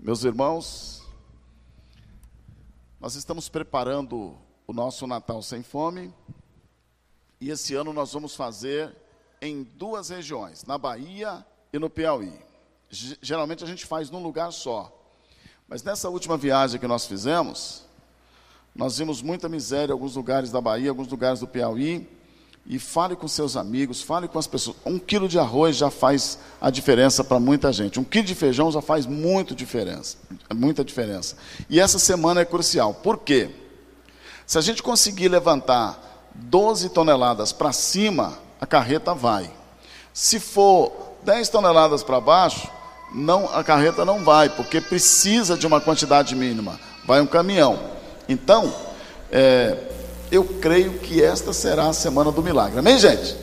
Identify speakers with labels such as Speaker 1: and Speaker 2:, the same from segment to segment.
Speaker 1: Meus irmãos, nós estamos preparando o nosso Natal sem fome e esse ano nós vamos fazer em duas regiões, na Bahia e no Piauí. Geralmente a gente faz num lugar só, mas nessa última viagem que nós fizemos, nós vimos muita miséria em alguns lugares da Bahia, alguns lugares do Piauí e fale com seus amigos, fale com as pessoas. Um quilo de arroz já faz a diferença para muita gente. Um quilo de feijão já faz muito diferença, muita diferença. E essa semana é crucial. Por quê? Se a gente conseguir levantar 12 toneladas para cima, a carreta vai. Se for 10 toneladas para baixo, não, a carreta não vai, porque precisa de uma quantidade mínima. Vai um caminhão. Então, é, eu creio que esta será a semana do milagre. Amém, gente?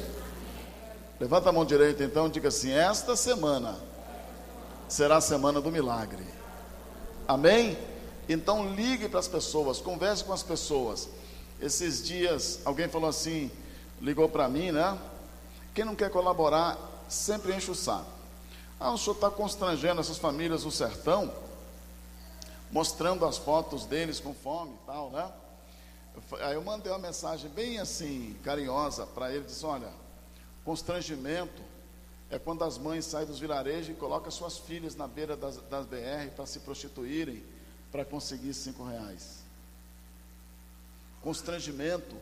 Speaker 1: Levanta a mão direita então, diga assim: esta semana será a semana do milagre. Amém? Então ligue para as pessoas, converse com as pessoas. Esses dias alguém falou assim, ligou para mim, né? Quem não quer colaborar sempre enche o saco. Ah, o senhor está constrangendo essas famílias do sertão, mostrando as fotos deles com fome e tal, né? Aí eu mandei uma mensagem bem assim, carinhosa para ele, disse, olha, constrangimento é quando as mães saem dos vilarejos e colocam suas filhas na beira das, das BR para se prostituírem para conseguir cinco reais. Constrangimento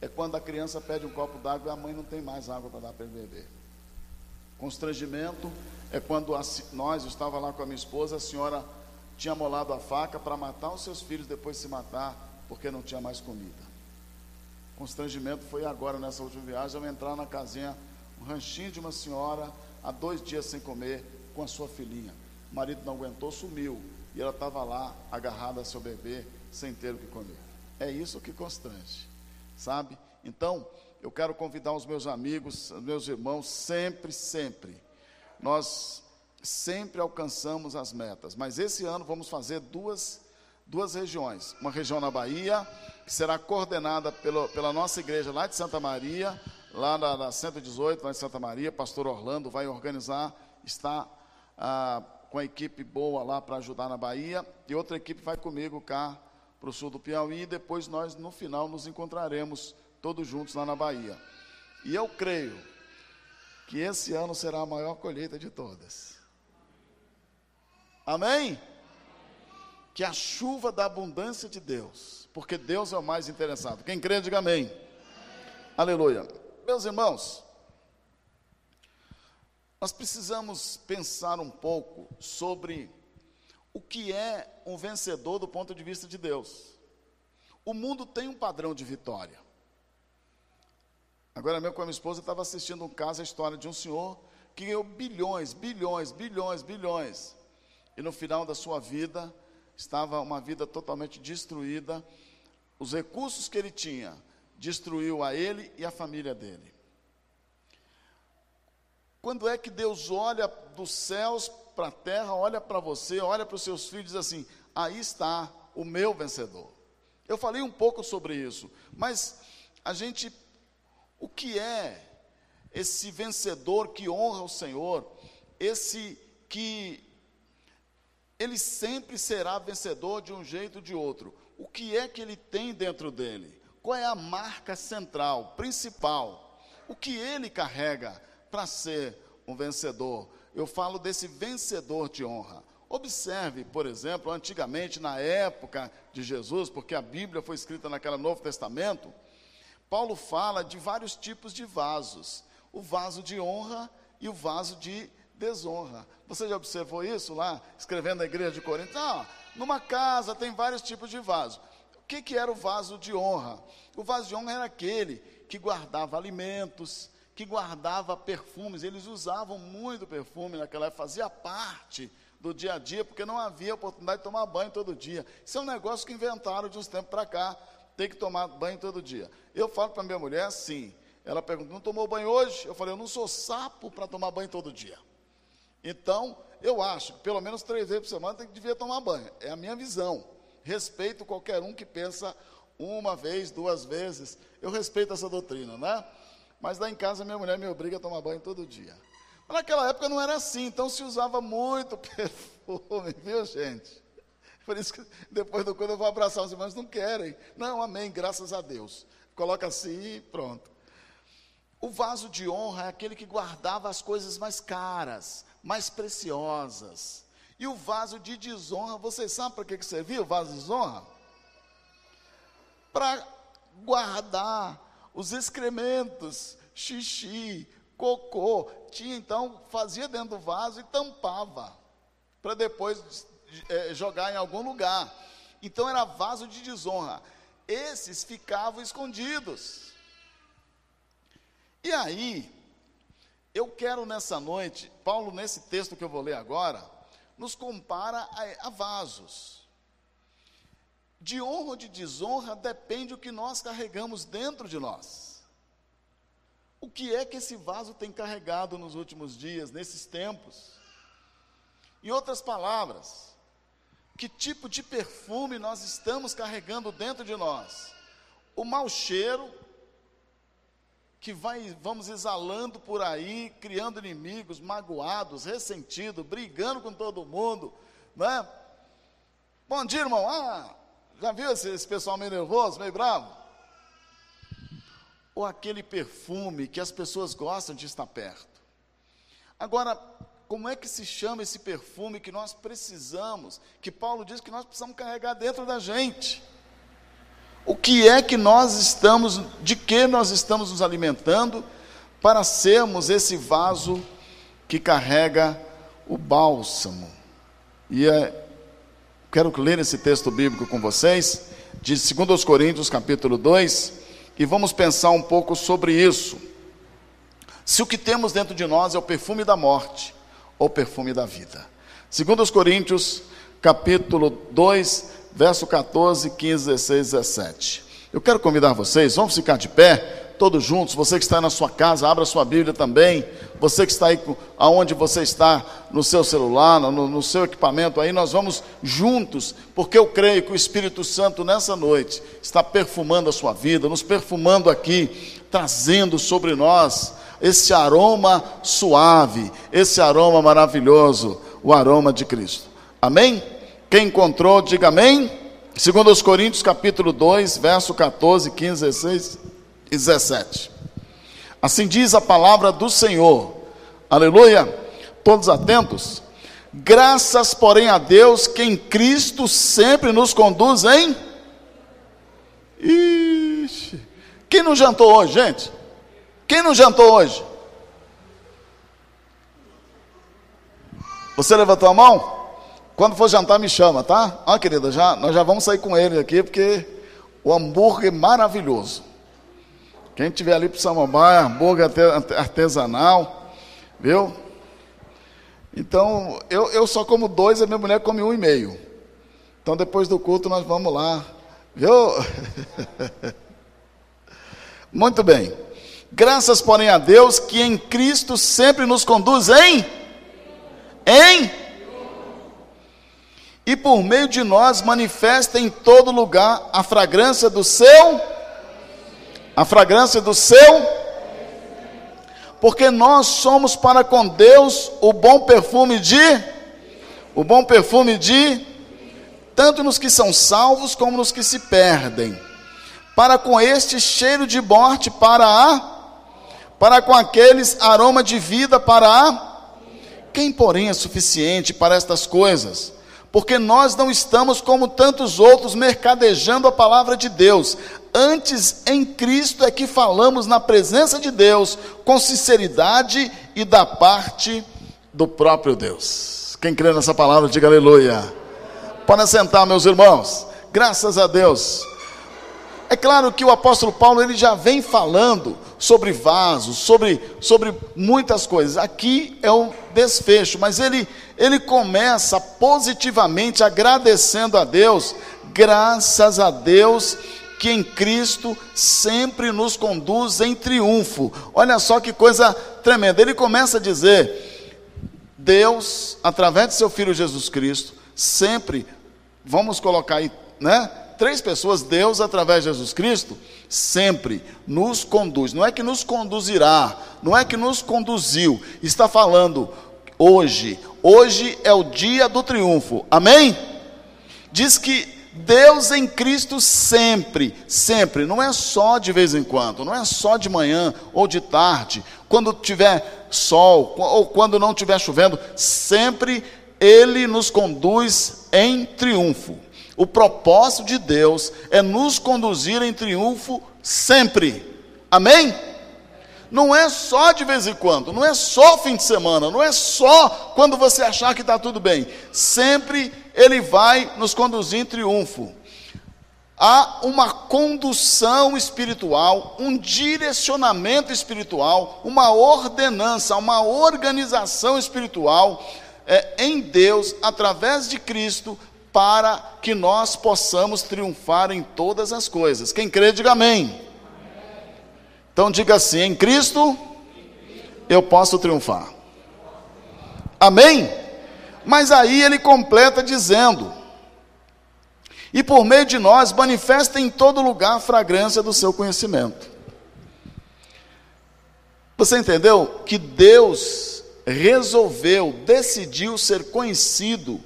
Speaker 1: é quando a criança pede um copo d'água e a mãe não tem mais água para dar para ele beber. Constrangimento é quando a, nós, eu estava lá com a minha esposa, a senhora tinha molado a faca para matar os seus filhos, depois de se matar, porque não tinha mais comida. Constrangimento foi agora, nessa última viagem, eu entrar na casinha, um ranchinho de uma senhora, há dois dias sem comer, com a sua filhinha. O marido não aguentou, sumiu. E ela estava lá, agarrada a seu bebê, sem ter o que comer. É isso que constrange, sabe? Então, eu quero convidar os meus amigos, os meus irmãos, sempre, sempre. Nós sempre alcançamos as metas, mas esse ano vamos fazer duas duas regiões. Uma região na Bahia, que será coordenada pelo, pela nossa igreja lá de Santa Maria, lá na, na 118, lá em Santa Maria. Pastor Orlando vai organizar, está ah, com a equipe boa lá para ajudar na Bahia. E outra equipe vai comigo cá para o sul do Piauí. E depois nós, no final, nos encontraremos todos juntos lá na Bahia. E eu creio que esse ano será a maior colheita de todas. Amém? Que a chuva da abundância de Deus, porque Deus é o mais interessado. Quem crê, diga amém. amém. Aleluia. Meus irmãos, nós precisamos pensar um pouco sobre o que é um vencedor do ponto de vista de Deus. O mundo tem um padrão de vitória. Agora mesmo com a minha esposa estava assistindo um caso, a história de um senhor que ganhou bilhões, bilhões, bilhões, bilhões. E no final da sua vida, estava uma vida totalmente destruída. Os recursos que ele tinha destruiu a ele e a família dele. Quando é que Deus olha dos céus para a terra, olha para você, olha para os seus filhos e diz assim: aí está o meu vencedor. Eu falei um pouco sobre isso, mas a gente, o que é esse vencedor que honra o Senhor, esse que ele sempre será vencedor de um jeito ou de outro. O que é que ele tem dentro dele? Qual é a marca central, principal? O que ele carrega para ser um vencedor? Eu falo desse vencedor de honra. Observe, por exemplo, antigamente, na época de Jesus, porque a Bíblia foi escrita naquele Novo Testamento, Paulo fala de vários tipos de vasos: o vaso de honra e o vaso de desonra. Você já observou isso lá, escrevendo na igreja de Corinto? Ah, numa casa tem vários tipos de vaso. O que, que era o vaso de honra? O vaso de honra era aquele que guardava alimentos, que guardava perfumes. Eles usavam muito perfume naquela época, fazia parte do dia a dia, porque não havia oportunidade de tomar banho todo dia. Isso é um negócio que inventaram de uns tempos para cá, tem que tomar banho todo dia. Eu falo para minha mulher assim, ela pergunta, não tomou banho hoje? Eu falei, eu não sou sapo para tomar banho todo dia. Então, eu acho que pelo menos três vezes por semana tem que devia tomar banho. É a minha visão. Respeito qualquer um que pensa uma vez, duas vezes. Eu respeito essa doutrina, né? Mas lá em casa minha mulher me obriga a tomar banho todo dia. Naquela época não era assim, então se usava muito perfume, viu gente? Por isso que depois do quando eu vou abraçar os irmãos, não querem. Não, amém, graças a Deus. Coloca assim e pronto. O vaso de honra é aquele que guardava as coisas mais caras, mais preciosas. E o vaso de desonra, vocês sabem para que, que servia o vaso de desonra? Para guardar os excrementos, xixi, cocô. Tinha então, fazia dentro do vaso e tampava, para depois é, jogar em algum lugar. Então era vaso de desonra. Esses ficavam escondidos. E aí, eu quero nessa noite, Paulo, nesse texto que eu vou ler agora, nos compara a, a vasos. De honra ou de desonra depende o que nós carregamos dentro de nós. O que é que esse vaso tem carregado nos últimos dias, nesses tempos? Em outras palavras, que tipo de perfume nós estamos carregando dentro de nós. O mau cheiro que vai, vamos exalando por aí, criando inimigos, magoados, ressentidos, brigando com todo mundo, né? Bom dia, irmão. Ah, já viu esse, esse pessoal meio nervoso, meio bravo? Ou aquele perfume que as pessoas gostam de estar perto. Agora, como é que se chama esse perfume que nós precisamos, que Paulo diz que nós precisamos carregar dentro da gente? O que é que nós estamos, de que nós estamos nos alimentando para sermos esse vaso que carrega o bálsamo? E é, quero ler esse texto bíblico com vocês, de 2 Coríntios, capítulo 2, e vamos pensar um pouco sobre isso. Se o que temos dentro de nós é o perfume da morte, o perfume da vida. Segundo os Coríntios, capítulo 2, verso 14, 15, 16, 17. Eu quero convidar vocês, vamos ficar de pé, todos juntos, você que está na sua casa, abra sua Bíblia também, você que está aí, aonde você está, no seu celular, no, no seu equipamento, aí nós vamos juntos, porque eu creio que o Espírito Santo nessa noite está perfumando a sua vida, nos perfumando aqui, trazendo sobre nós esse aroma suave, esse aroma maravilhoso, o aroma de Cristo. Amém? Quem encontrou, diga amém. Segundo os Coríntios, capítulo 2, verso 14, 15, 16 e 17. Assim diz a palavra do Senhor. Aleluia. Todos atentos? Graças, porém, a Deus que em Cristo sempre nos conduz em. Ixi. Quem não jantou hoje, gente? Quem não jantou hoje? Você levantou a mão? Quando for jantar, me chama, tá? Ó, querida, já, nós já vamos sair com ele aqui, porque o hambúrguer é maravilhoso. Quem tiver ali para Samambaia, hambúrguer artesanal, viu? Então, eu, eu só como dois, a minha mulher come um e meio. Então, depois do culto, nós vamos lá, viu? Muito bem. Graças, porém, a Deus que em Cristo sempre nos conduz em em e por meio de nós manifesta em todo lugar a fragrância do seu a fragrância do seu porque nós somos para com Deus o bom perfume de o bom perfume de tanto nos que são salvos como nos que se perdem para com este cheiro de morte para a para com aqueles aroma de vida para a. Quem, porém, é suficiente para estas coisas? Porque nós não estamos como tantos outros mercadejando a palavra de Deus. Antes, em Cristo é que falamos na presença de Deus, com sinceridade e da parte do próprio Deus. Quem crê nessa palavra, diga aleluia. Podem sentar, meus irmãos. Graças a Deus. É claro que o apóstolo Paulo ele já vem falando sobre vasos, sobre, sobre muitas coisas. Aqui é um desfecho, mas ele, ele começa positivamente agradecendo a Deus, graças a Deus que em Cristo sempre nos conduz em triunfo. Olha só que coisa tremenda. Ele começa a dizer: Deus, através de seu filho Jesus Cristo, sempre, vamos colocar aí, né? Três pessoas, Deus, através de Jesus Cristo, sempre nos conduz. Não é que nos conduzirá, não é que nos conduziu. Está falando hoje. Hoje é o dia do triunfo. Amém? Diz que Deus em Cristo sempre, sempre, não é só de vez em quando, não é só de manhã ou de tarde, quando tiver sol ou quando não estiver chovendo, sempre Ele nos conduz em triunfo. O propósito de Deus é nos conduzir em triunfo sempre. Amém? Não é só de vez em quando, não é só fim de semana, não é só quando você achar que está tudo bem. Sempre Ele vai nos conduzir em triunfo. Há uma condução espiritual, um direcionamento espiritual, uma ordenança, uma organização espiritual é, em Deus, através de Cristo, para que nós possamos triunfar em todas as coisas. Quem crê, diga amém. Então diga assim: em Cristo eu posso triunfar. Amém? Mas aí ele completa dizendo: e por meio de nós manifesta em todo lugar a fragrância do seu conhecimento. Você entendeu que Deus resolveu, decidiu ser conhecido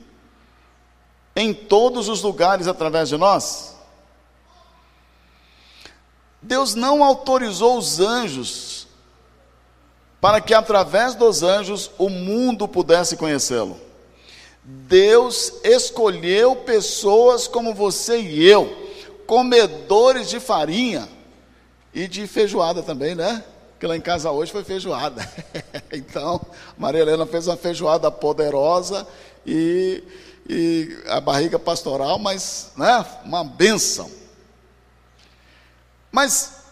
Speaker 1: em todos os lugares através de nós? Deus não autorizou os anjos para que através dos anjos o mundo pudesse conhecê-lo. Deus escolheu pessoas como você e eu, comedores de farinha e de feijoada também, né? Que lá em casa hoje foi feijoada. então, Maria Helena fez uma feijoada poderosa e, e a barriga pastoral, mas, né? Uma benção. Mas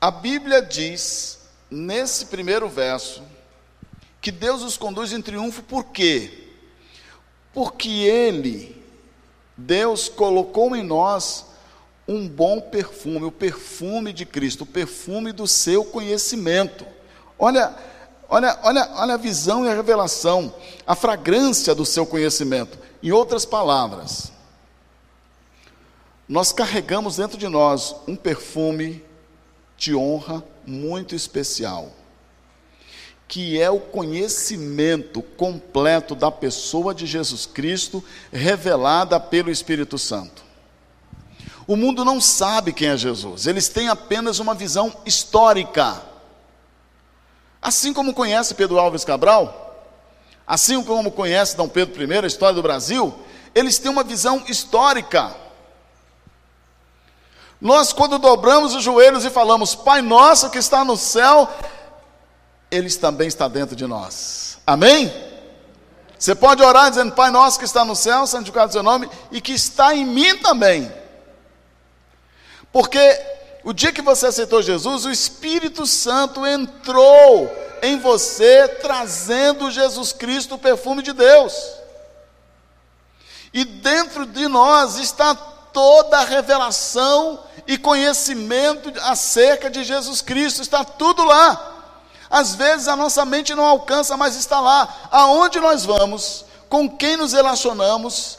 Speaker 1: a Bíblia diz, nesse primeiro verso, que Deus os conduz em triunfo por quê? Porque Ele, Deus, colocou em nós um bom perfume, o perfume de Cristo, o perfume do seu conhecimento. Olha, olha, olha, olha a visão e a revelação, a fragrância do seu conhecimento. Em outras palavras, nós carregamos dentro de nós um perfume de honra muito especial, que é o conhecimento completo da pessoa de Jesus Cristo, revelada pelo Espírito Santo. O mundo não sabe quem é Jesus, eles têm apenas uma visão histórica. Assim como conhece Pedro Alves Cabral, assim como conhece Dom Pedro I, a história do Brasil, eles têm uma visão histórica. Nós, quando dobramos os joelhos e falamos, Pai nosso que está no céu, Ele também está dentro de nós. Amém? Você pode orar dizendo, Pai nosso que está no céu, santificado o seu nome, e que está em mim também. Porque o dia que você aceitou Jesus, o Espírito Santo entrou em você, trazendo Jesus Cristo, o perfume de Deus. E dentro de nós está toda a revelação e conhecimento acerca de Jesus Cristo, está tudo lá. Às vezes a nossa mente não alcança, mas está lá. Aonde nós vamos, com quem nos relacionamos,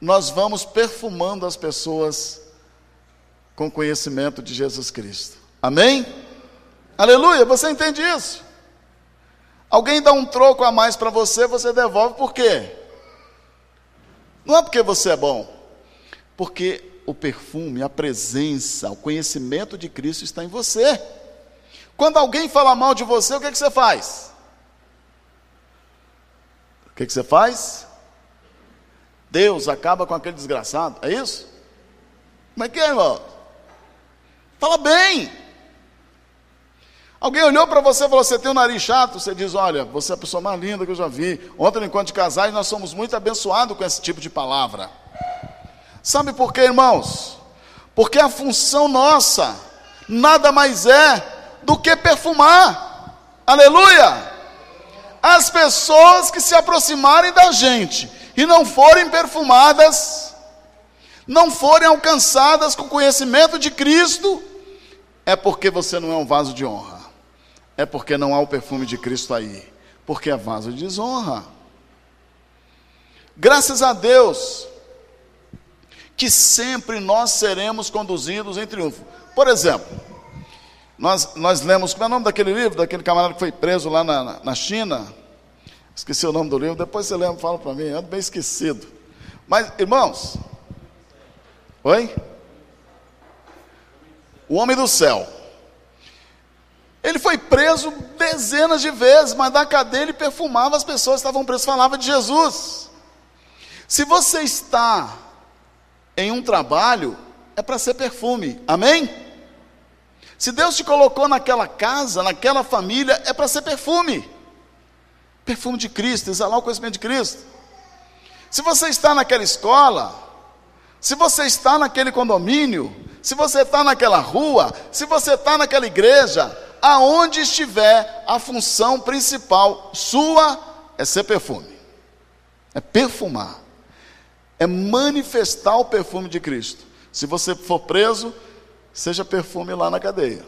Speaker 1: nós vamos perfumando as pessoas com conhecimento de Jesus Cristo. Amém? Aleluia, você entende isso? Alguém dá um troco a mais para você, você devolve por quê? Não é porque você é bom, porque o perfume, a presença, o conhecimento de Cristo está em você. Quando alguém fala mal de você, o que, é que você faz? O que, é que você faz? Deus acaba com aquele desgraçado, é isso? Como é que é, irmão? Fala bem. Alguém olhou para você e falou: Você tem um nariz chato? Você diz: Olha, você é a pessoa mais linda que eu já vi. Ontem, no encontro de casais, nós somos muito abençoados com esse tipo de palavra. Sabe por quê, irmãos? Porque a função nossa nada mais é do que perfumar. Aleluia! As pessoas que se aproximarem da gente e não forem perfumadas, não forem alcançadas com o conhecimento de Cristo, é porque você não é um vaso de honra. É porque não há o perfume de Cristo aí. Porque é vaso de desonra. Graças a Deus, que sempre nós seremos conduzidos em triunfo. Por exemplo, nós, nós lemos, como é o nome daquele livro, daquele camarada que foi preso lá na, na China? Esqueci o nome do livro, depois você lembra, fala para mim, ando bem esquecido. Mas, irmãos, oi? O homem do céu. Ele foi preso dezenas de vezes, mas na cadeia ele perfumava as pessoas que estavam presas, falava de Jesus. Se você está em um trabalho, é para ser perfume, amém? Se Deus te colocou naquela casa, naquela família, é para ser perfume. Perfume de Cristo, exalar o conhecimento de Cristo. Se você está naquela escola, se você está naquele condomínio, se você está naquela rua, se você está naquela igreja, aonde estiver, a função principal sua é ser perfume, é perfumar, é manifestar o perfume de Cristo. Se você for preso, seja perfume lá na cadeia.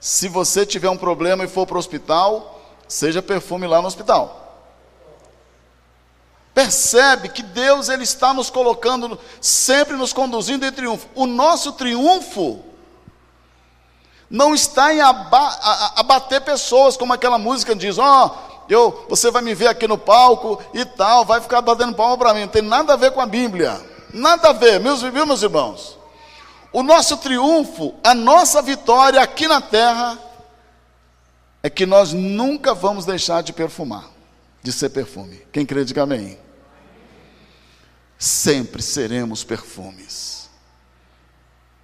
Speaker 1: Se você tiver um problema e for para o hospital, seja perfume lá no hospital. Percebe que Deus ele está nos colocando, sempre nos conduzindo em triunfo. O nosso triunfo não está em abater pessoas, como aquela música diz, ó, oh, eu, você vai me ver aqui no palco e tal, vai ficar batendo palma para mim. Não tem nada a ver com a Bíblia. Nada a ver, meus, viu, meus irmãos? O nosso triunfo, a nossa vitória aqui na terra, é que nós nunca vamos deixar de perfumar, de ser perfume. Quem crê, diga amém. Sempre seremos perfumes.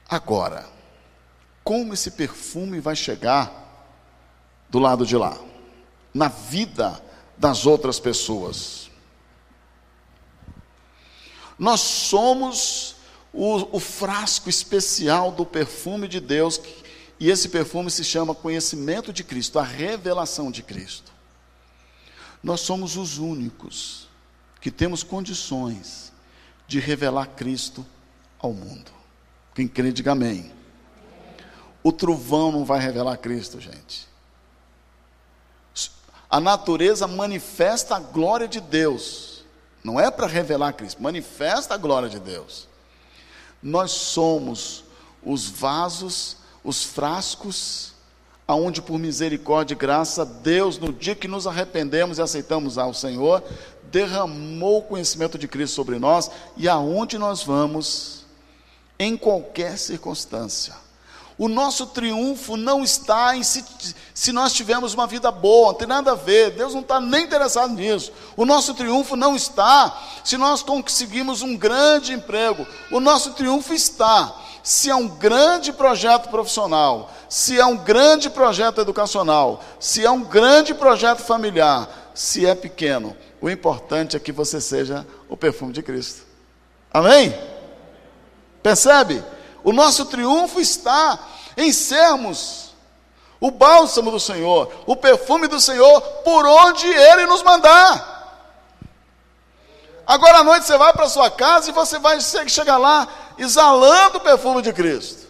Speaker 1: Agora, como esse perfume vai chegar do lado de lá, na vida das outras pessoas. Nós somos o, o frasco especial do perfume de Deus, e esse perfume se chama conhecimento de Cristo, a revelação de Cristo. Nós somos os únicos que temos condições de revelar Cristo ao mundo. Quem crê, diga amém. O trovão não vai revelar Cristo, gente. A natureza manifesta a glória de Deus. Não é para revelar Cristo, manifesta a glória de Deus. Nós somos os vasos, os frascos, aonde por misericórdia e graça, Deus, no dia que nos arrependemos e aceitamos ao Senhor, derramou o conhecimento de Cristo sobre nós e aonde nós vamos, em qualquer circunstância. O nosso triunfo não está em se, se nós tivermos uma vida boa, não tem nada a ver, Deus não está nem interessado nisso. O nosso triunfo não está se nós conseguimos um grande emprego. O nosso triunfo está se é um grande projeto profissional, se é um grande projeto educacional, se é um grande projeto familiar, se é pequeno. O importante é que você seja o perfume de Cristo. Amém? Percebe? O nosso triunfo está em sermos o bálsamo do Senhor, o perfume do Senhor, por onde Ele nos mandar. Agora à noite você vai para sua casa e você vai chegar lá exalando o perfume de Cristo.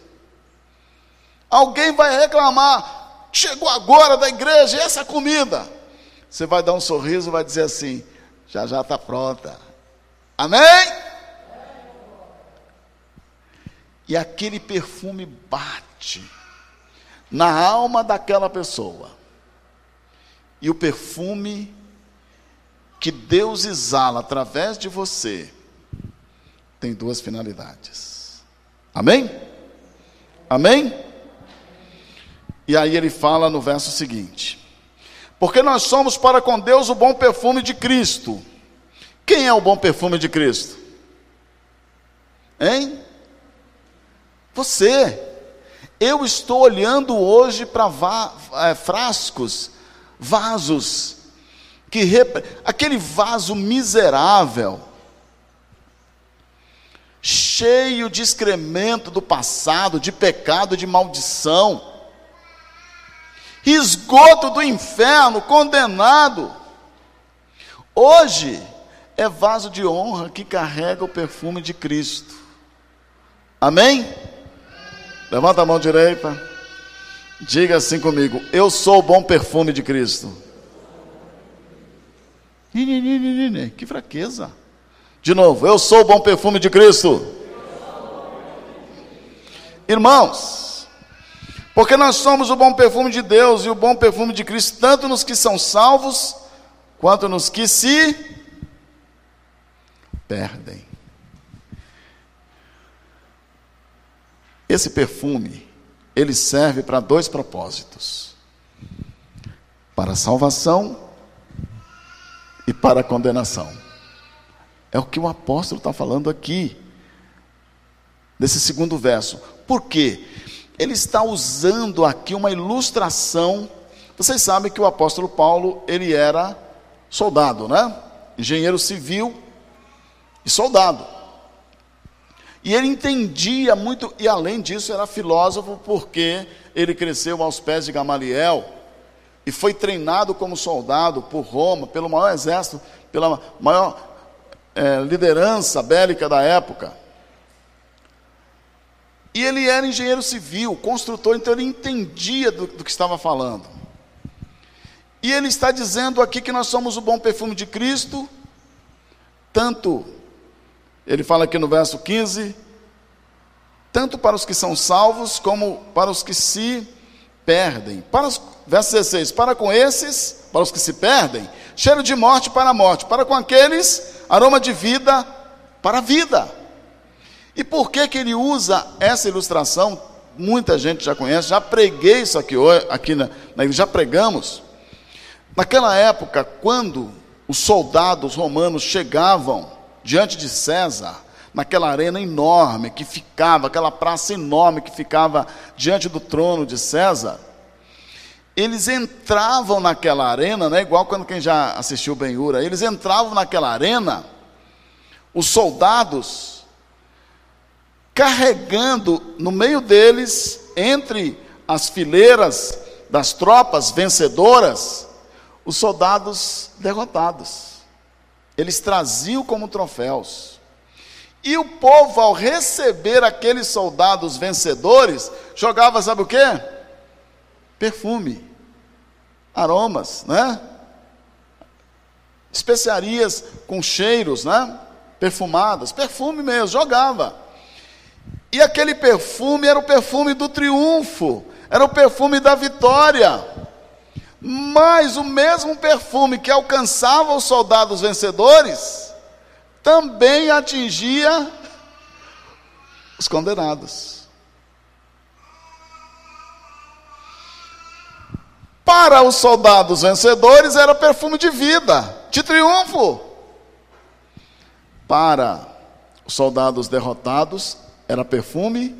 Speaker 1: Alguém vai reclamar, chegou agora da igreja, essa comida? Você vai dar um sorriso e vai dizer assim: já já está pronta. Amém? E aquele perfume bate na alma daquela pessoa. E o perfume que Deus exala através de você tem duas finalidades. Amém? Amém? E aí ele fala no verso seguinte: Porque nós somos para com Deus o bom perfume de Cristo. Quem é o bom perfume de Cristo? Hein? Você. Eu estou olhando hoje para é, frascos, vasos, que aquele vaso miserável, cheio de excremento do passado, de pecado, de maldição, esgoto do inferno, condenado. Hoje é vaso de honra que carrega o perfume de Cristo. Amém? Levanta a mão direita. Diga assim comigo: Eu sou o bom perfume de Cristo. Que fraqueza. De novo, eu sou o bom perfume de Cristo. Irmãos, porque nós somos o bom perfume de Deus e o bom perfume de Cristo, tanto nos que são salvos, quanto nos que se perdem. Esse perfume, ele serve para dois propósitos: para salvação e para condenação. É o que o apóstolo está falando aqui, nesse segundo verso. Por quê? Ele está usando aqui uma ilustração. Vocês sabem que o apóstolo Paulo, ele era soldado, né? Engenheiro civil e soldado. E ele entendia muito, e além disso era filósofo, porque ele cresceu aos pés de Gamaliel e foi treinado como soldado por Roma, pelo maior exército, pela maior é, liderança bélica da época. E ele era engenheiro civil, construtor, então ele entendia do, do que estava falando. E ele está dizendo aqui que nós somos o bom perfume de Cristo, tanto ele fala aqui no verso 15: tanto para os que são salvos, como para os que se perdem. Para os, verso 16: para com esses, para os que se perdem, cheiro de morte para a morte, para com aqueles, aroma de vida para a vida. E por que, que ele usa essa ilustração? Muita gente já conhece, já preguei isso aqui, aqui na, na já pregamos. Naquela época, quando os soldados romanos chegavam diante de César, naquela arena enorme que ficava, aquela praça enorme que ficava diante do trono de César, eles entravam naquela arena, né, igual quando quem já assistiu Ben-Hura, eles entravam naquela arena, os soldados carregando no meio deles, entre as fileiras das tropas vencedoras, os soldados derrotados. Eles traziam como troféus. E o povo, ao receber aqueles soldados vencedores, jogava, sabe o que? Perfume, aromas, né? Especiarias com cheiros, né? Perfumadas, perfume mesmo, jogava. E aquele perfume era o perfume do triunfo, era o perfume da vitória. Mas o mesmo perfume que alcançava os soldados vencedores, também atingia os condenados. Para os soldados vencedores era perfume de vida, de triunfo. Para os soldados derrotados era perfume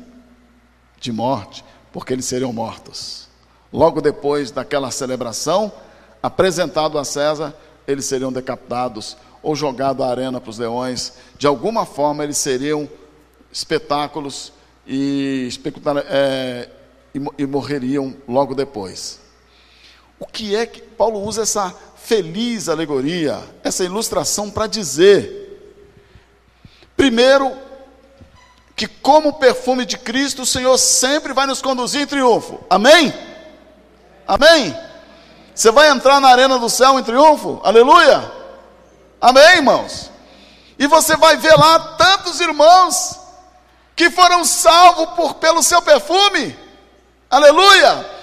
Speaker 1: de morte, porque eles seriam mortos logo depois daquela celebração, apresentado a César, eles seriam decapitados ou jogados à arena para os leões. De alguma forma, eles seriam espetáculos e, é, e, e morreriam logo depois. O que é que Paulo usa essa feliz alegoria, essa ilustração para dizer? Primeiro, que como perfume de Cristo, o Senhor sempre vai nos conduzir em triunfo. Amém? Amém? Você vai entrar na arena do céu em triunfo? Aleluia! Amém, irmãos? E você vai ver lá tantos irmãos que foram salvos por, pelo seu perfume. Aleluia!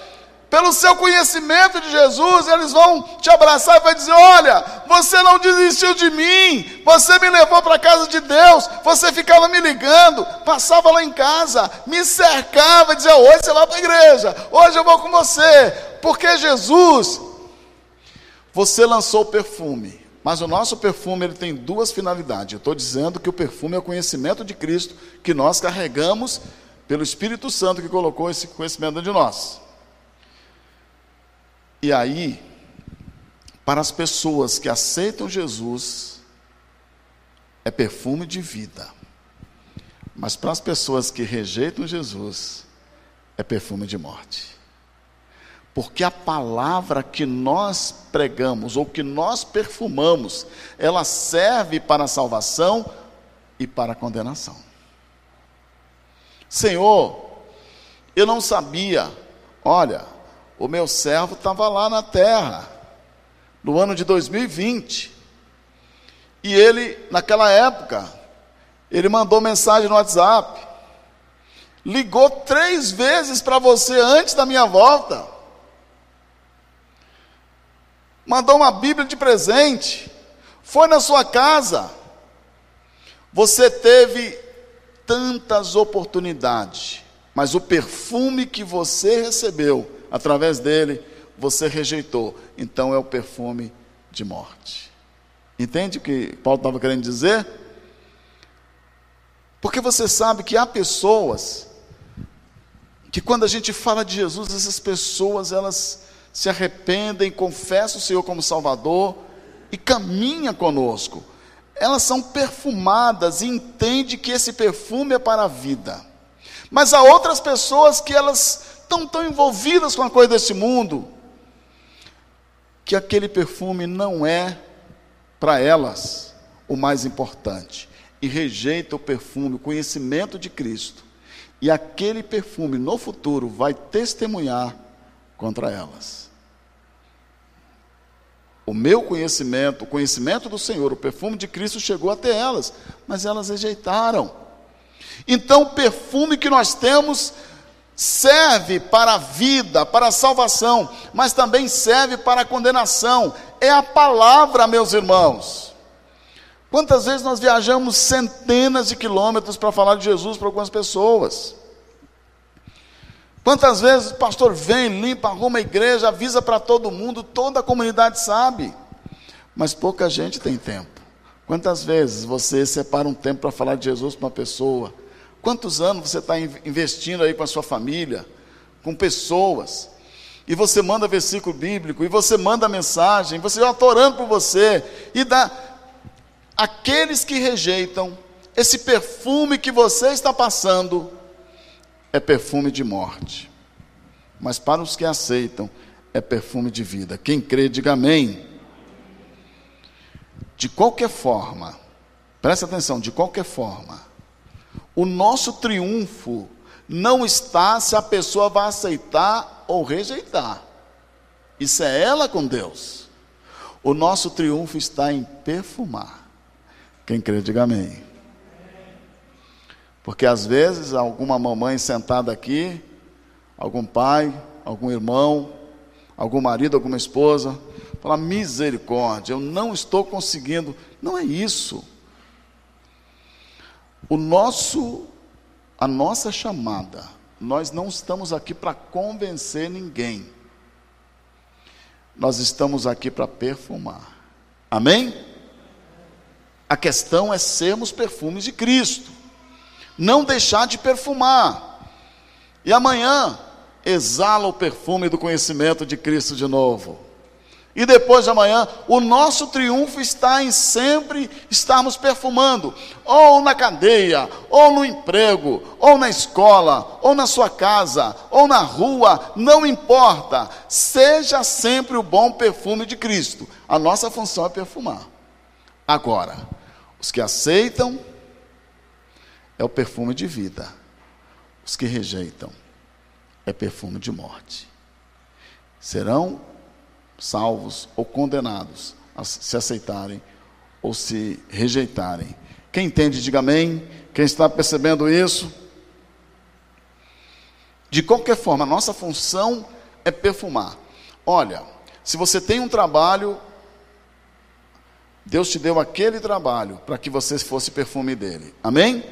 Speaker 1: Pelo seu conhecimento de Jesus, eles vão te abraçar e vai dizer: Olha, você não desistiu de mim, você me levou para a casa de Deus, você ficava me ligando, passava lá em casa, me cercava dizia: Hoje você vai para a igreja, hoje eu vou com você, porque Jesus, você lançou perfume. Mas o nosso perfume ele tem duas finalidades. Eu estou dizendo que o perfume é o conhecimento de Cristo que nós carregamos pelo Espírito Santo que colocou esse conhecimento de nós. E aí, para as pessoas que aceitam Jesus, é perfume de vida. Mas para as pessoas que rejeitam Jesus, é perfume de morte. Porque a palavra que nós pregamos ou que nós perfumamos, ela serve para a salvação e para a condenação. Senhor, eu não sabia, olha, o meu servo estava lá na terra, no ano de 2020. E ele, naquela época, ele mandou mensagem no WhatsApp, ligou três vezes para você antes da minha volta, mandou uma Bíblia de presente, foi na sua casa. Você teve tantas oportunidades, mas o perfume que você recebeu através dele, você rejeitou. Então é o perfume de morte. Entende o que Paulo estava querendo dizer? Porque você sabe que há pessoas que quando a gente fala de Jesus, essas pessoas elas se arrependem, confessam o Senhor como Salvador e caminham conosco. Elas são perfumadas e entendem que esse perfume é para a vida. Mas há outras pessoas que elas estão tão envolvidas com a coisa desse mundo, que aquele perfume não é para elas o mais importante e rejeita o perfume, o conhecimento de Cristo. E aquele perfume no futuro vai testemunhar contra elas. O meu conhecimento, o conhecimento do Senhor, o perfume de Cristo chegou até elas, mas elas rejeitaram. Então, o perfume que nós temos serve para a vida, para a salvação, mas também serve para a condenação. É a palavra, meus irmãos. Quantas vezes nós viajamos centenas de quilômetros para falar de Jesus para algumas pessoas? Quantas vezes o pastor vem, limpa, arruma a igreja, avisa para todo mundo, toda a comunidade sabe, mas pouca gente tem tempo. Quantas vezes você separa um tempo para falar de Jesus para uma pessoa? Quantos anos você está investindo aí com a sua família, com pessoas? E você manda versículo bíblico, e você manda mensagem, você está orando por você, e dá. Aqueles que rejeitam esse perfume que você está passando, é perfume de morte. Mas para os que aceitam, é perfume de vida. Quem crê, diga amém. De qualquer forma, preste atenção, de qualquer forma, o nosso triunfo não está se a pessoa vai aceitar ou rejeitar. Isso é ela com Deus. O nosso triunfo está em perfumar. Quem crê, diga amém. Porque às vezes alguma mamãe sentada aqui, algum pai, algum irmão, algum marido, alguma esposa, fala: misericórdia, eu não estou conseguindo. Não é isso. O nosso, a nossa chamada, nós não estamos aqui para convencer ninguém. Nós estamos aqui para perfumar. Amém? A questão é sermos perfumes de Cristo. Não deixar de perfumar. E amanhã exala o perfume do conhecimento de Cristo de novo. E depois de amanhã, o nosso triunfo está em sempre estarmos perfumando, ou na cadeia, ou no emprego, ou na escola, ou na sua casa, ou na rua, não importa, seja sempre o bom perfume de Cristo. A nossa função é perfumar. Agora, os que aceitam é o perfume de vida, os que rejeitam é perfume de morte. Serão salvos ou condenados se aceitarem ou se rejeitarem. Quem entende, diga amém. Quem está percebendo isso? De qualquer forma, nossa função é perfumar. Olha, se você tem um trabalho, Deus te deu aquele trabalho para que você fosse perfume dele. Amém?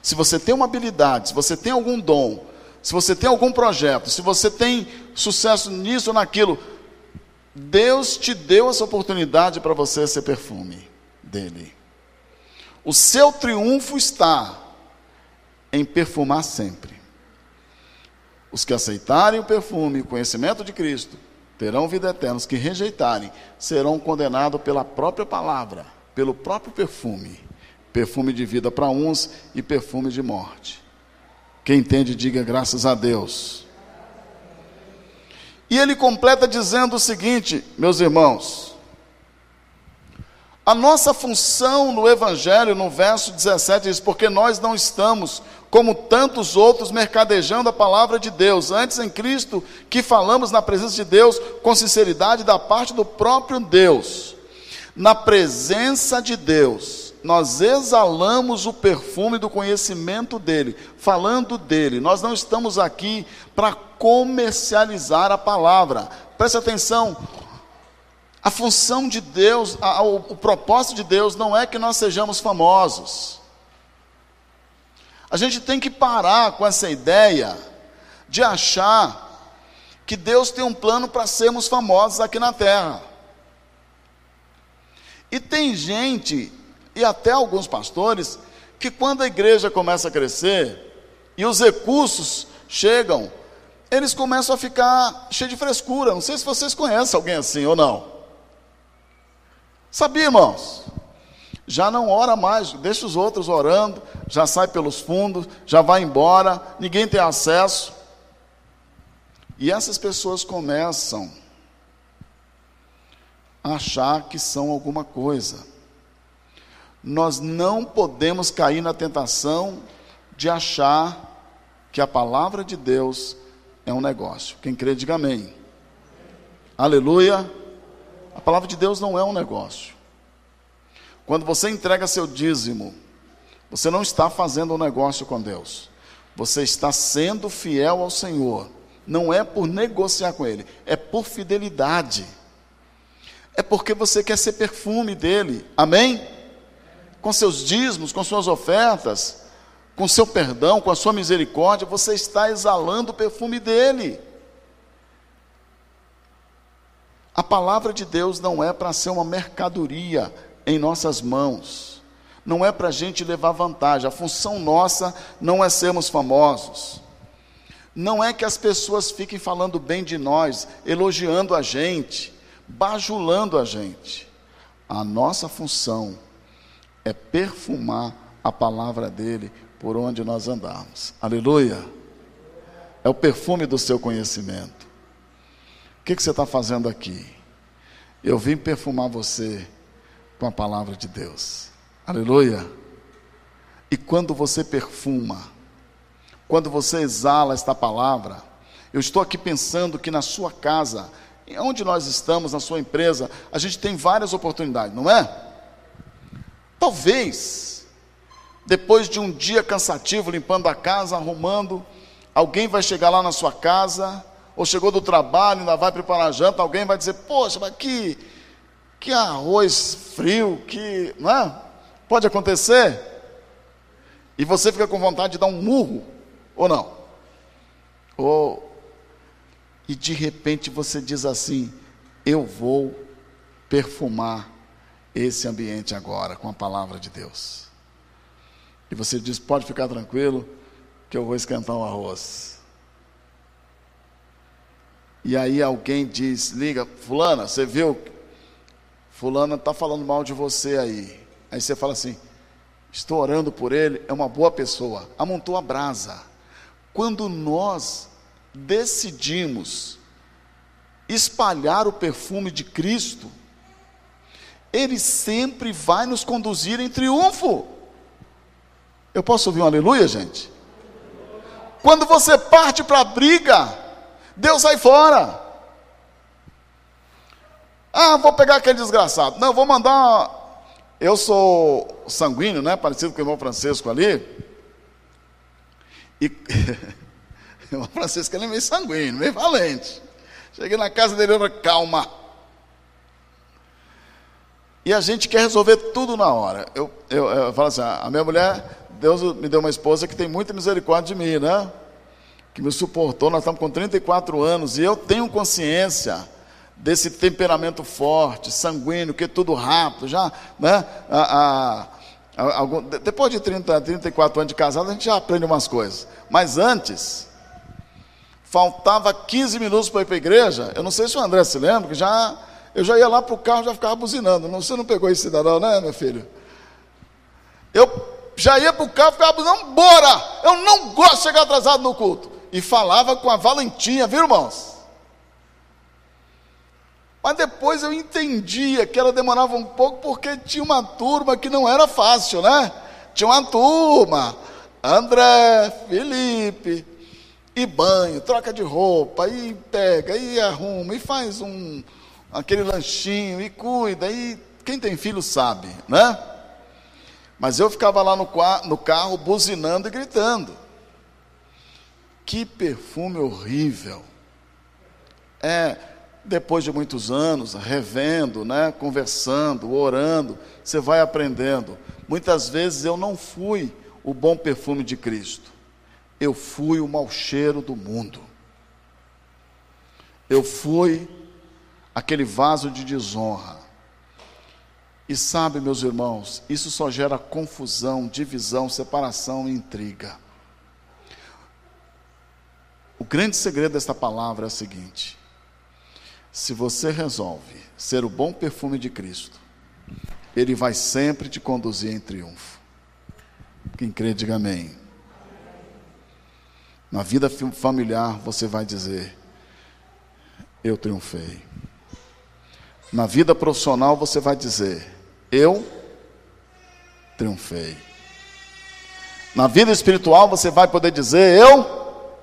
Speaker 1: Se você tem uma habilidade, se você tem algum dom, se você tem algum projeto, se você tem sucesso nisso ou naquilo, Deus te deu essa oportunidade para você ser perfume dele. O seu triunfo está em perfumar sempre. Os que aceitarem o perfume, o conhecimento de Cristo, terão vida eterna. Os que rejeitarem serão condenados pela própria palavra, pelo próprio perfume. Perfume de vida para uns e perfume de morte. Quem entende, diga graças a Deus. E ele completa dizendo o seguinte, meus irmãos: a nossa função no Evangelho, no verso 17, diz: Porque nós não estamos, como tantos outros, mercadejando a palavra de Deus, antes em Cristo, que falamos na presença de Deus com sinceridade da parte do próprio Deus, na presença de Deus, nós exalamos o perfume do conhecimento dele, falando dele. Nós não estamos aqui para comercializar a palavra. Preste atenção. A função de Deus, a, o, o propósito de Deus não é que nós sejamos famosos. A gente tem que parar com essa ideia de achar que Deus tem um plano para sermos famosos aqui na terra. E tem gente, e até alguns pastores, que quando a igreja começa a crescer e os recursos chegam, eles começam a ficar cheios de frescura. Não sei se vocês conhecem alguém assim ou não. Sabia, irmãos? Já não ora mais, deixa os outros orando, já sai pelos fundos, já vai embora, ninguém tem acesso. E essas pessoas começam a achar que são alguma coisa. Nós não podemos cair na tentação de achar que a palavra de Deus é um negócio. Quem crê, diga amém. Aleluia. A palavra de Deus não é um negócio. Quando você entrega seu dízimo, você não está fazendo um negócio com Deus. Você está sendo fiel ao Senhor não é por negociar com Ele, é por fidelidade. É porque você quer ser perfume dele, amém? Com seus dízimos, com suas ofertas, com seu perdão, com a sua misericórdia, você está exalando o perfume dele. A palavra de Deus não é para ser uma mercadoria em nossas mãos, não é para a gente levar vantagem, a função nossa não é sermos famosos. Não é que as pessoas fiquem falando bem de nós, elogiando a gente, bajulando a gente. A nossa função é perfumar a palavra dele por onde nós andarmos. Aleluia! É o perfume do seu conhecimento. O que, que você está fazendo aqui? Eu vim perfumar você com a palavra de Deus. Aleluia! E quando você perfuma, quando você exala esta palavra, eu estou aqui pensando que na sua casa, onde nós estamos, na sua empresa, a gente tem várias oportunidades, não é? Talvez, depois de um dia cansativo, limpando a casa, arrumando, alguém vai chegar lá na sua casa, ou chegou do trabalho, ainda vai preparar janta, alguém vai dizer, poxa, mas que, que arroz frio, que. Não é? Pode acontecer. E você fica com vontade de dar um murro ou não? Ou e de repente você diz assim: eu vou perfumar esse ambiente agora com a palavra de Deus. E você diz: pode ficar tranquilo, que eu vou esquentar um arroz. E aí alguém diz: liga, Fulana, você viu? Fulana está falando mal de você aí. Aí você fala assim: estou orando por ele, é uma boa pessoa. Amontou a brasa. Quando nós decidimos espalhar o perfume de Cristo, Ele sempre vai nos conduzir em triunfo. Eu posso ouvir um aleluia, gente? Quando você parte para a briga, Deus sai fora. Ah, vou pegar aquele desgraçado. Não, vou mandar. Eu sou sanguíneo, né? Parecido com o irmão Francisco ali. E o Francisco ele é meio sanguíneo, meio valente. Cheguei na casa dele, eu calma. E a gente quer resolver tudo na hora. Eu, eu, eu falo assim, a minha mulher, Deus me deu uma esposa que tem muita misericórdia de mim, né? Que me suportou, nós estamos com 34 anos, e eu tenho consciência desse temperamento forte, sanguíneo, que é tudo rápido, já, né? A, a, Algum, depois de 30, 34 anos de casado, a gente já aprende umas coisas. Mas antes, faltava 15 minutos para ir para a igreja. Eu não sei se o André se lembra, que já, eu já ia lá para o carro já ficava buzinando. Não, você não pegou esse cidadão, né, meu filho? Eu já ia para o carro ficava buzinando, bora! Eu não gosto de chegar atrasado no culto. E falava com a valentinha, viu, irmãos? Mas depois eu entendia que ela demorava um pouco porque tinha uma turma que não era fácil, né? Tinha uma turma, André, Felipe, e banho, troca de roupa, e pega, e arruma, e faz um aquele lanchinho, e cuida, e Quem tem filho sabe, né? Mas eu ficava lá no, no carro buzinando e gritando. Que perfume horrível. É, depois de muitos anos, revendo, né, conversando, orando, você vai aprendendo. Muitas vezes eu não fui o bom perfume de Cristo. Eu fui o mau cheiro do mundo. Eu fui aquele vaso de desonra. E sabe, meus irmãos, isso só gera confusão, divisão, separação e intriga. O grande segredo desta palavra é o seguinte: se você resolve ser o bom perfume de Cristo, Ele vai sempre te conduzir em triunfo. Quem crê, diga amém. Na vida familiar, você vai dizer: Eu triunfei. Na vida profissional, você vai dizer: Eu triunfei. Na vida espiritual, você vai poder dizer: Eu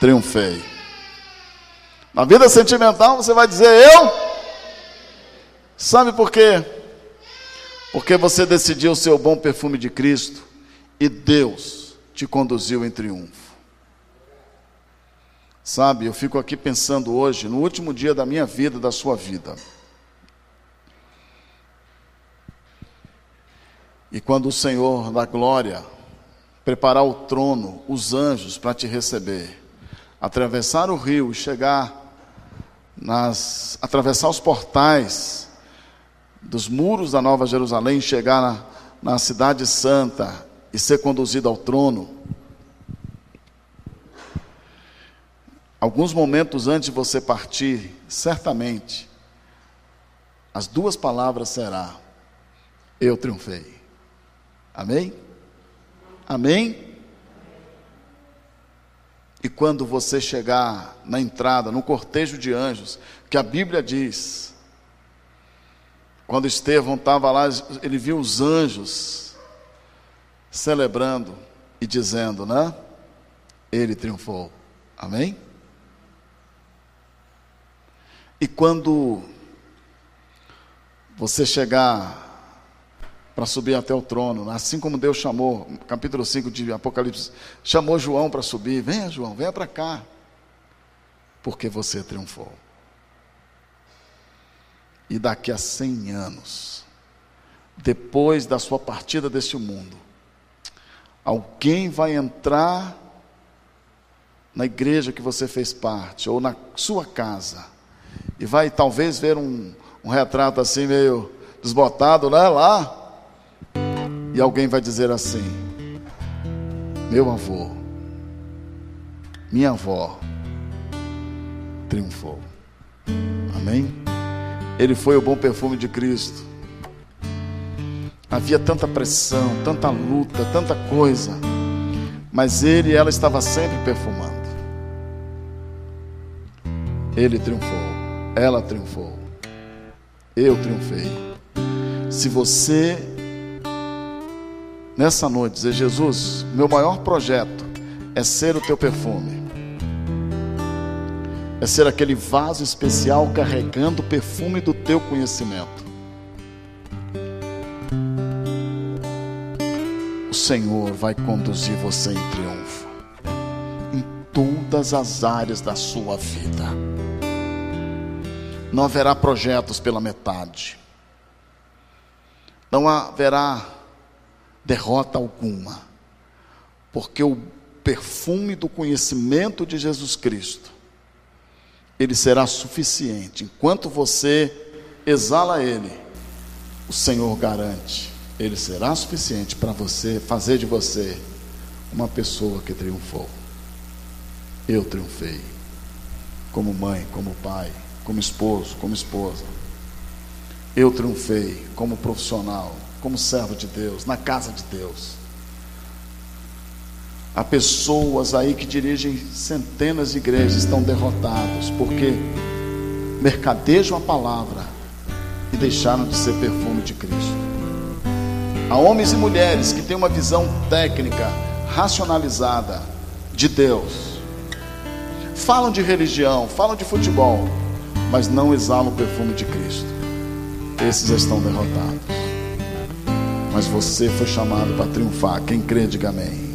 Speaker 1: triunfei. Na vida sentimental, você vai dizer: Eu. Sabe por quê? Porque você decidiu ser o bom perfume de Cristo e Deus te conduziu em triunfo. Sabe, eu fico aqui pensando hoje, no último dia da minha vida, da sua vida. E quando o Senhor da glória preparar o trono, os anjos para te receber, atravessar o rio chegar nas atravessar os portais dos muros da Nova Jerusalém, chegar na, na cidade santa e ser conduzido ao trono, Alguns momentos antes de você partir, certamente, as duas palavras será: Eu triunfei. Amém? Amém? E quando você chegar na entrada, no cortejo de anjos, que a Bíblia diz, quando Estevão estava lá, ele viu os anjos celebrando e dizendo, né? Ele triunfou. Amém? E quando você chegar para subir até o trono, assim como Deus chamou, capítulo 5 de Apocalipse, chamou João para subir, venha João, venha para cá, porque você triunfou. E daqui a 100 anos, depois da sua partida deste mundo, alguém vai entrar na igreja que você fez parte, ou na sua casa, e vai talvez ver um, um retrato assim meio desbotado, né? Lá. E alguém vai dizer assim: Meu avô, minha avó triunfou. Amém? Ele foi o bom perfume de Cristo. Havia tanta pressão, tanta luta, tanta coisa, mas ele e ela estava sempre perfumando. Ele triunfou. Ela triunfou. Eu triunfei. Se você, nessa noite, dizer: Jesus, meu maior projeto é ser o teu perfume, é ser aquele vaso especial carregando o perfume do teu conhecimento. O Senhor vai conduzir você em triunfo em todas as áreas da sua vida. Não haverá projetos pela metade, não haverá derrota alguma, porque o perfume do conhecimento de Jesus Cristo, ele será suficiente. Enquanto você exala ele, o Senhor garante, ele será suficiente para você fazer de você uma pessoa que triunfou. Eu triunfei, como mãe, como pai como esposo, como esposa. Eu triunfei como profissional, como servo de Deus, na casa de Deus. Há pessoas aí que dirigem centenas de igrejas estão derrotados porque mercadejam a palavra e deixaram de ser perfume de Cristo. Há homens e mulheres que têm uma visão técnica, racionalizada de Deus. Falam de religião, falam de futebol, mas não exalam o perfume de Cristo. esses estão derrotados. Mas você foi chamado para triunfar. Quem crê, diga amém.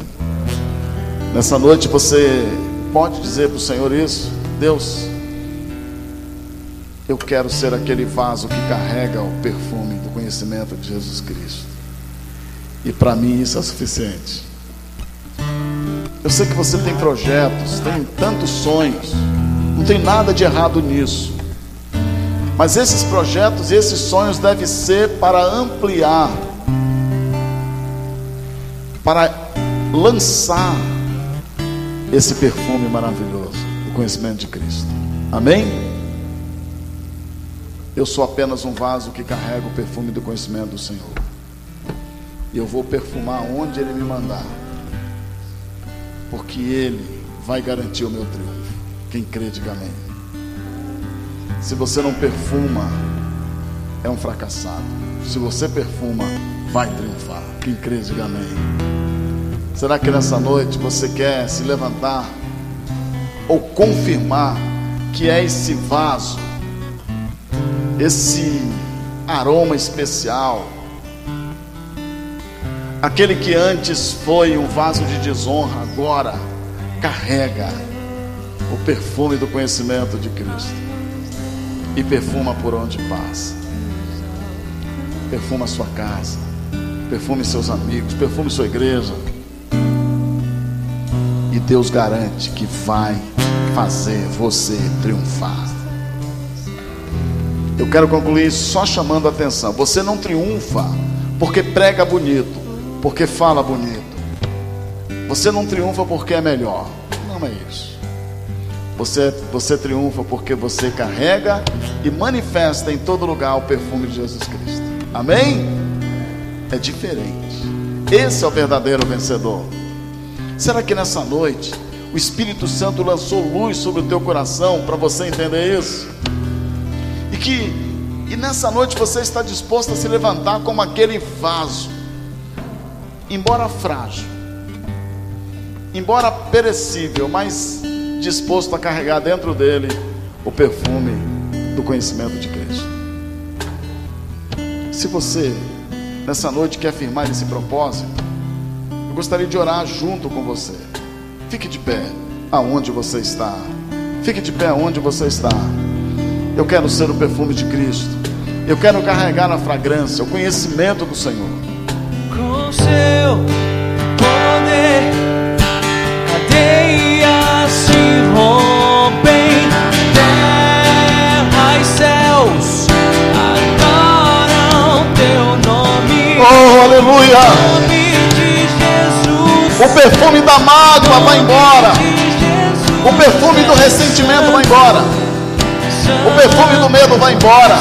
Speaker 1: Nessa noite você pode dizer para o Senhor isso: Deus, eu quero ser aquele vaso que carrega o perfume do conhecimento de Jesus Cristo. E para mim isso é suficiente. Eu sei que você tem projetos, tem tantos sonhos, não tem nada de errado nisso. Mas esses projetos e esses sonhos devem ser para ampliar, para lançar esse perfume maravilhoso, o conhecimento de Cristo. Amém? Eu sou apenas um vaso que carrega o perfume do conhecimento do Senhor. E eu vou perfumar onde Ele me mandar, porque Ele vai garantir o meu triunfo. Quem crê, diga amém. Se você não perfuma, é um fracassado. Se você perfuma, vai triunfar. Quem crê, diga amém. Será que nessa noite você quer se levantar ou confirmar que é esse vaso, esse aroma especial, aquele que antes foi um vaso de desonra, agora carrega o perfume do conhecimento de Cristo e perfuma por onde passa. Perfuma sua casa, perfume seus amigos, perfume sua igreja. E Deus garante que vai fazer você triunfar. Eu quero concluir só chamando a atenção. Você não triunfa porque prega bonito, porque fala bonito. Você não triunfa porque é melhor. Não é isso. Você, você triunfa porque você carrega e manifesta em todo lugar o perfume de Jesus Cristo. Amém? É diferente. Esse é o verdadeiro vencedor. Será que nessa noite o Espírito Santo lançou luz sobre o teu coração para você entender isso? E que e nessa noite você está disposto a se levantar como aquele vaso, embora frágil, embora perecível, mas disposto a carregar dentro dele o perfume do conhecimento de Cristo. Se você nessa noite quer afirmar esse propósito, eu gostaria de orar junto com você. Fique de pé aonde você está. Fique de pé aonde você está. Eu quero ser o perfume de Cristo. Eu quero carregar a fragrância, o conhecimento do Senhor.
Speaker 2: Com seu poder, cadeias se rompem, terra e céus adoram teu nome.
Speaker 1: Oh, aleluia! O perfume da mágoa vai embora. O perfume do ressentimento vai embora. O perfume do medo vai embora.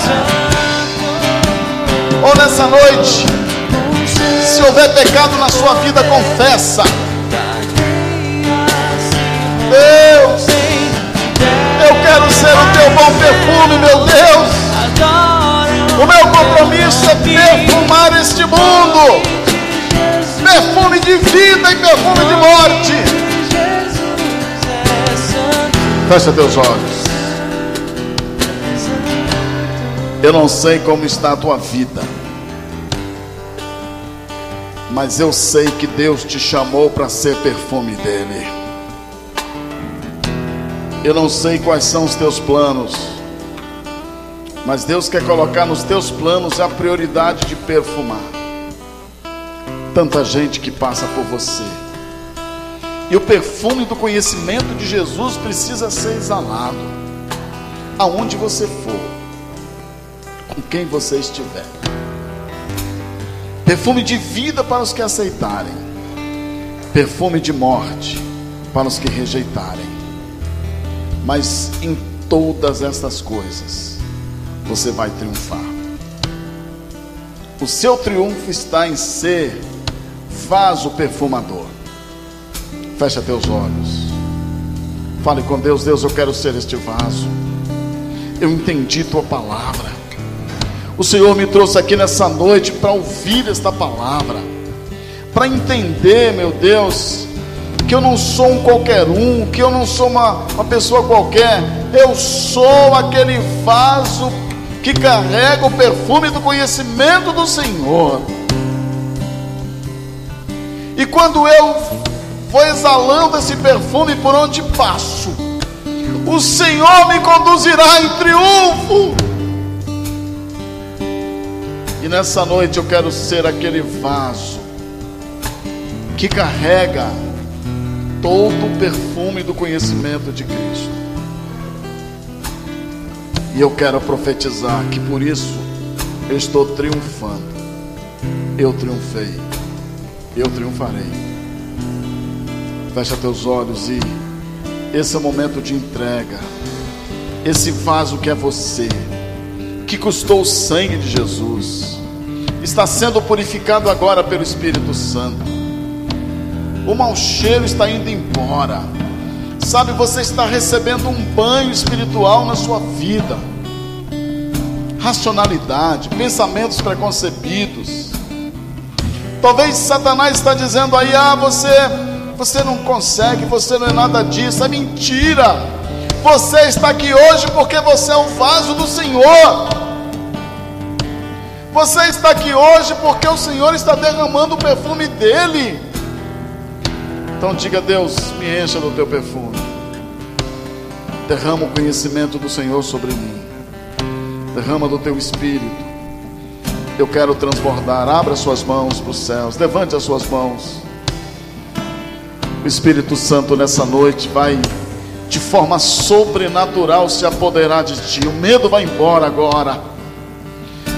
Speaker 1: Ou nessa noite, se houver pecado na sua vida, confessa. Deus, eu quero ser o teu bom perfume, meu Deus. O meu compromisso é perfumar este mundo. Perfume de vida e perfume de morte. Fecha teus olhos. Eu não sei como está a tua vida, mas eu sei que Deus te chamou para ser perfume dele. Eu não sei quais são os teus planos, mas Deus quer colocar nos teus planos a prioridade de perfumar. Tanta gente que passa por você. E o perfume do conhecimento de Jesus precisa ser exalado. Aonde você for, com quem você estiver. Perfume de vida para os que aceitarem. Perfume de morte para os que rejeitarem. Mas em todas estas coisas, você vai triunfar. O seu triunfo está em ser vaso perfumador. Fecha teus olhos. Fale com Deus, Deus, eu quero ser este vaso. Eu entendi tua palavra. O Senhor me trouxe aqui nessa noite para ouvir esta palavra, para entender, meu Deus, que eu não sou um qualquer um, que eu não sou uma, uma pessoa qualquer, eu sou aquele vaso que carrega o perfume do conhecimento do Senhor. E quando eu vou exalando esse perfume por onde passo, o Senhor me conduzirá em triunfo. E nessa noite eu quero ser aquele vaso que carrega todo o perfume do conhecimento de Cristo. E eu quero profetizar que por isso eu estou triunfando. Eu triunfei. Eu triunfarei. Fecha teus olhos e esse é o momento de entrega. Esse vaso que é você, que custou o sangue de Jesus, está sendo purificado agora pelo Espírito Santo. O mau cheiro está indo embora. Sabe, você está recebendo um banho espiritual na sua vida. Racionalidade, pensamentos preconcebidos. Talvez Satanás está dizendo aí: "Ah, você você não consegue, você não é nada disso". É mentira. Você está aqui hoje porque você é um vaso do Senhor. Você está aqui hoje porque o Senhor está derramando o perfume dele. Então diga a Deus, me encha do teu perfume. Derrama o conhecimento do Senhor sobre mim. Derrama do teu espírito. Eu quero transbordar. Abra suas mãos para os céus. Levante as suas mãos. O Espírito Santo nessa noite vai de forma sobrenatural se apoderar de ti. O medo vai embora agora.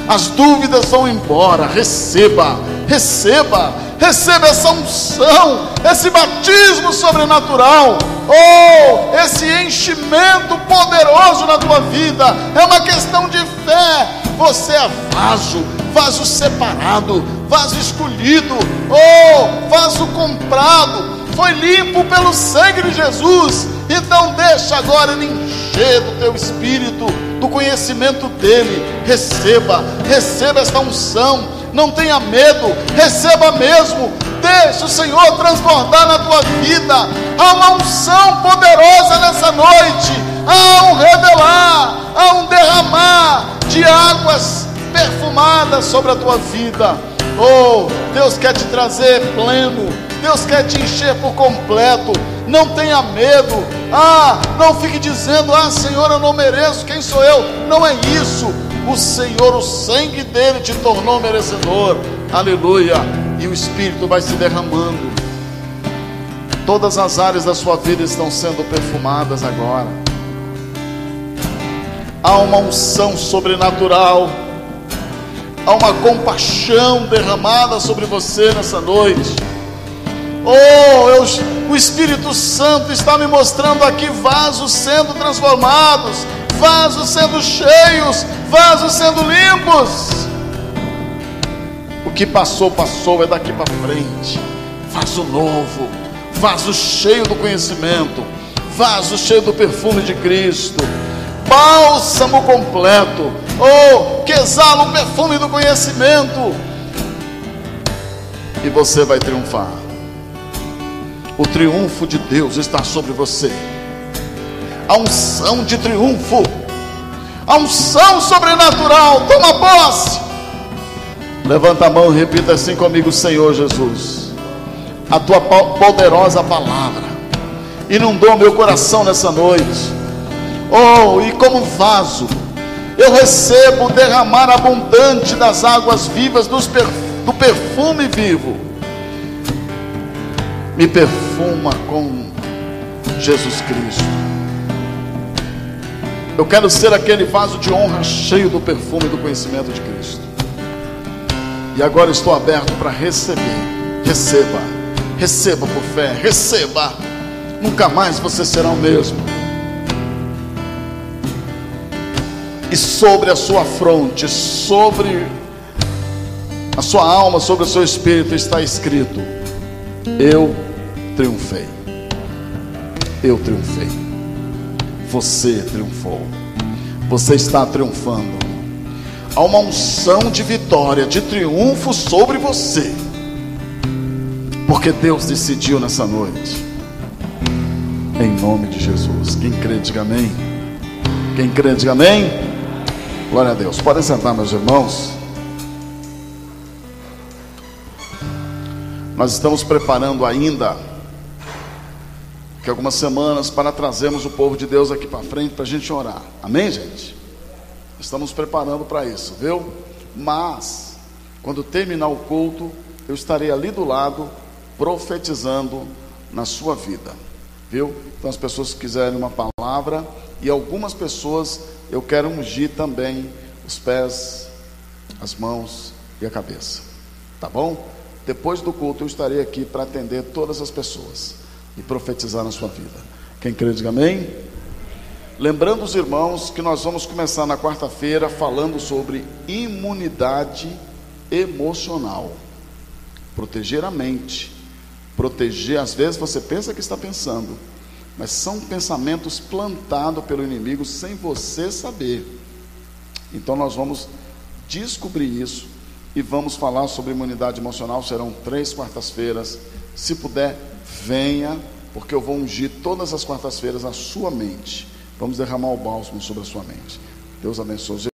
Speaker 1: As dúvidas vão embora. Receba, receba, receba essa unção, esse batismo sobrenatural. Oh, esse enchimento poderoso na tua vida. É uma questão de fé. Você é vaso, vaso separado, vaso escolhido. Oh, vaso comprado. Foi limpo pelo sangue de Jesus. Então deixa agora ele encher do teu espírito, do conhecimento dele. Receba, receba esta unção. Não tenha medo, receba mesmo. Deixa o Senhor transbordar na tua vida. Há uma unção poderosa nessa noite. Há um revelar, há um derramar de águas perfumadas sobre a tua vida. Oh, Deus quer te trazer pleno. Deus quer te encher por completo. Não tenha medo. Ah, não fique dizendo: Ah, Senhor, eu não mereço. Quem sou eu? Não é isso. O Senhor, o sangue dele te tornou merecedor. Aleluia. E o Espírito vai se derramando. Todas as áreas da sua vida estão sendo perfumadas agora. Há uma unção sobrenatural. Há uma compaixão derramada sobre você nessa noite. Oh, eu, o Espírito Santo está me mostrando aqui vasos sendo transformados, vasos sendo cheios, vasos sendo limpos. O que passou, passou, é daqui para frente. Vaso novo, vaso cheio do conhecimento, vaso cheio do perfume de Cristo, bálsamo completo. Oh, que exala o perfume do conhecimento. E você vai triunfar. O triunfo de Deus está sobre você. A unção de triunfo. A unção sobrenatural. Toma posse. Levanta a mão e repita assim comigo, Senhor Jesus. A tua poderosa palavra inundou meu coração nessa noite. Oh, e como vaso, eu recebo derramar abundante das águas vivas per, do perfume vivo me perfuma com Jesus Cristo. Eu quero ser aquele vaso de honra cheio do perfume do conhecimento de Cristo. E agora estou aberto para receber. Receba, receba por fé, receba. Nunca mais você será o mesmo. E sobre a sua fronte, sobre a sua alma, sobre o seu espírito está escrito: Eu triunfei. Eu triunfei. Você triunfou. Você está triunfando. Há uma unção de vitória, de triunfo sobre você. Porque Deus decidiu nessa noite. Em nome de Jesus. Quem crê, diga amém. Quem crê, diga amém. Glória a Deus. Podem sentar, meus irmãos. Nós estamos preparando ainda que algumas semanas para trazermos o povo de Deus aqui para frente para a gente orar. Amém, gente? Estamos preparando para isso, viu? Mas quando terminar o culto, eu estarei ali do lado profetizando na sua vida, viu? Então as pessoas que quiserem uma palavra e algumas pessoas eu quero ungir também os pés, as mãos e a cabeça. Tá bom? Depois do culto eu estarei aqui para atender todas as pessoas e profetizar na sua vida. Quem crê, diga amém. Lembrando os irmãos que nós vamos começar na quarta-feira falando sobre imunidade emocional. Proteger a mente. Proteger, às vezes você pensa que está pensando, mas são pensamentos plantados pelo inimigo sem você saber. Então nós vamos descobrir isso e vamos falar sobre imunidade emocional. Serão três quartas-feiras. Se puder, venha, porque eu vou ungir todas as quartas-feiras a sua mente. Vamos derramar o bálsamo sobre a sua mente. Deus abençoe.